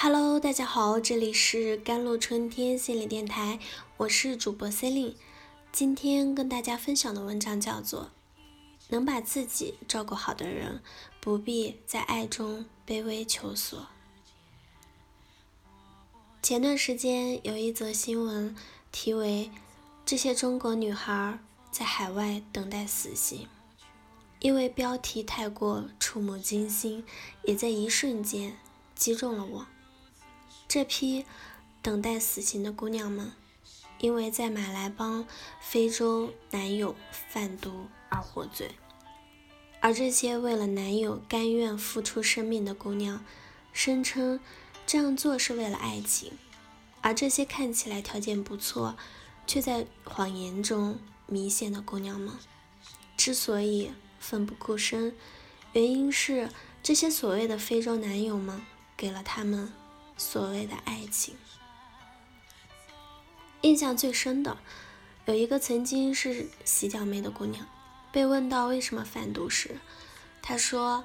Hello，大家好，这里是甘露春天心理电台，我是主播 c e l i n e 今天跟大家分享的文章叫做《能把自己照顾好的人，不必在爱中卑微求索》。前段时间有一则新闻，题为“这些中国女孩在海外等待死刑”，因为标题太过触目惊心，也在一瞬间击中了我。这批等待死刑的姑娘们，因为在马来帮非洲男友贩毒而获罪，而这些为了男友甘愿付出生命的姑娘，声称这样做是为了爱情，而这些看起来条件不错，却在谎言中迷陷的姑娘们，之所以奋不顾身，原因是这些所谓的非洲男友们给了他们。所谓的爱情，印象最深的有一个曾经是洗脚妹的姑娘，被问到为什么贩毒时，她说：“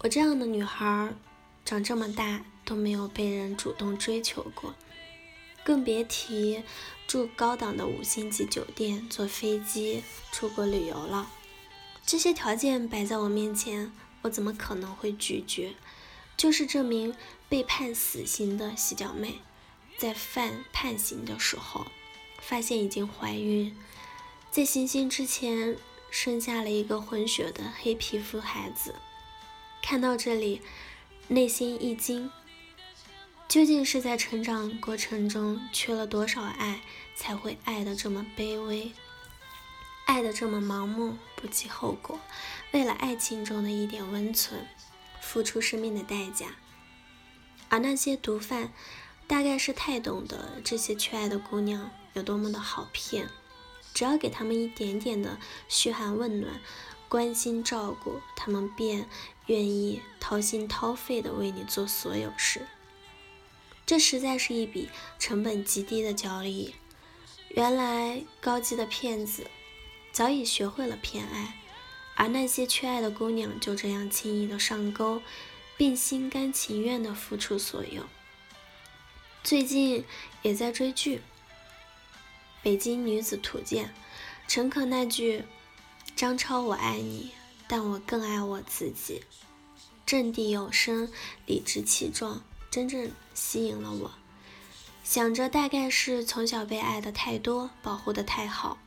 我这样的女孩，长这么大都没有被人主动追求过，更别提住高档的五星级酒店、坐飞机出国旅游了。这些条件摆在我面前，我怎么可能会拒绝？”就是这名被判死刑的洗脚妹，在犯判刑的时候，发现已经怀孕，在行刑之前生下了一个混血的黑皮肤孩子。看到这里，内心一惊，究竟是在成长过程中缺了多少爱，才会爱的这么卑微，爱的这么盲目，不计后果，为了爱情中的一点温存。付出生命的代价，而那些毒贩大概是太懂得这些缺爱的姑娘有多么的好骗，只要给他们一点点的嘘寒问暖、关心照顾，他们便愿意掏心掏肺的为你做所有事。这实在是一笔成本极低的交易。原来高级的骗子早已学会了偏爱。而那些缺爱的姑娘就这样轻易的上钩，并心甘情愿的付出所有。最近也在追剧《北京女子图鉴》，陈可那句“张超我爱你，但我更爱我自己”，掷地有声，理直气壮，真正吸引了我。想着大概是从小被爱的太多，保护的太好。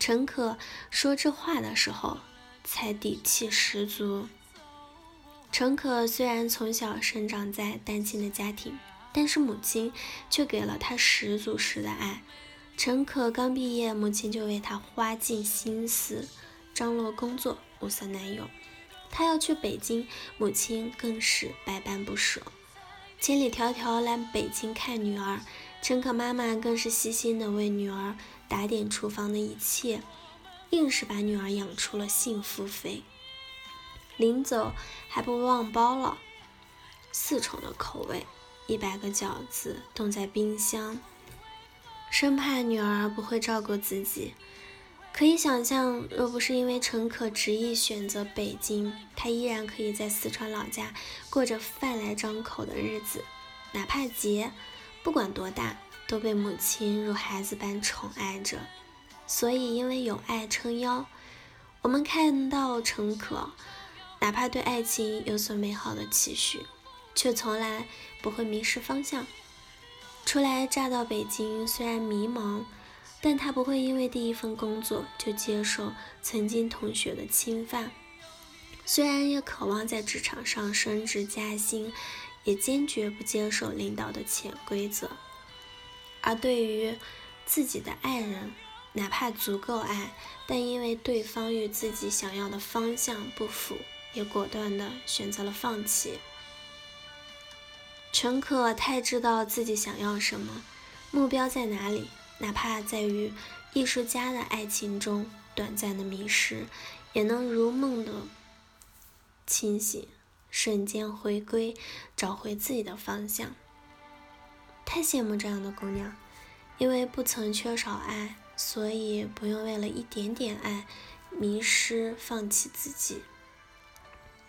陈可说这话的时候。才底气十足。陈可虽然从小生长在单亲的家庭，但是母亲却给了他十足十的爱。陈可刚毕业，母亲就为他花尽心思，张罗工作，物色男友。他要去北京，母亲更是百般不舍，千里迢迢来北京看女儿。陈可妈妈更是细心的为女儿打点厨房的一切。硬是把女儿养出了幸福肥，临走还不忘包了四重的口味，一百个饺子冻在冰箱，生怕女儿不会照顾自己。可以想象，若不是因为陈可执意选择北京，她依然可以在四川老家过着饭来张口的日子，哪怕节，不管多大，都被母亲如孩子般宠爱着。所以，因为有爱撑腰，我们看到陈可，哪怕对爱情有所美好的期许，却从来不会迷失方向。初来乍到北京，虽然迷茫，但他不会因为第一份工作就接受曾经同学的侵犯。虽然也渴望在职场上升职加薪，也坚决不接受领导的潜规则。而对于自己的爱人，哪怕足够爱，但因为对方与自己想要的方向不符，也果断的选择了放弃。陈可太知道自己想要什么，目标在哪里，哪怕在与艺术家的爱情中短暂的迷失，也能如梦的清醒，瞬间回归，找回自己的方向。太羡慕这样的姑娘，因为不曾缺少爱。所以不用为了一点点爱迷失、放弃自己，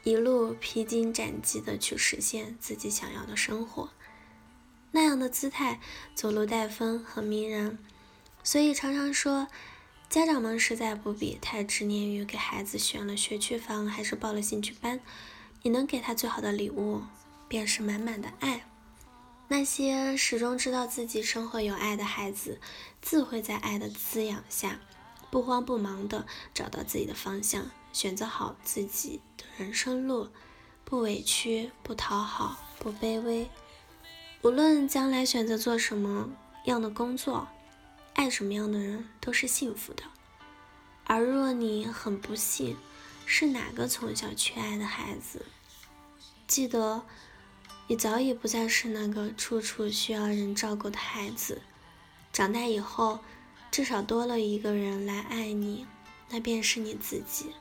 一路披荆斩棘的去实现自己想要的生活。那样的姿态，走路带风，很迷人。所以常常说，家长们实在不必太执念于给孩子选了学区房还是报了兴趣班，你能给他最好的礼物，便是满满的爱。那些始终知道自己生活有爱的孩子，自会在爱的滋养下，不慌不忙地找到自己的方向，选择好自己的人生路，不委屈，不讨好，不卑微。无论将来选择做什么样的工作，爱什么样的人，都是幸福的。而若你很不幸，是哪个从小缺爱的孩子，记得。你早已不再是那个处处需要人照顾的孩子，长大以后，至少多了一个人来爱你，那便是你自己。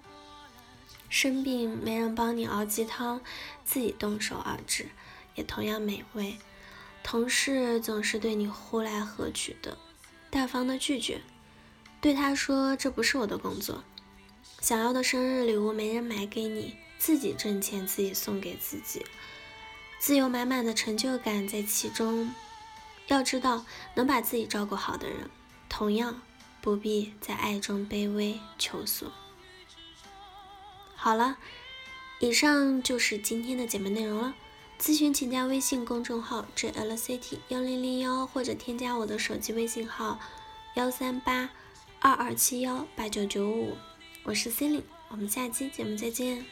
生病没人帮你熬鸡汤，自己动手熬制，也同样美味。同事总是对你呼来喝去的，大方的拒绝，对他说这不是我的工作。想要的生日礼物没人买给你，自己挣钱自己送给自己。自由满满的成就感在其中。要知道，能把自己照顾好的人，同样不必在爱中卑微求索。好了，以上就是今天的节目内容了。咨询请加微信公众号 jlct 幺零零幺，或者添加我的手机微信号幺三八二二七幺八九九五。我是 c e l i n e 我们下期节目再见。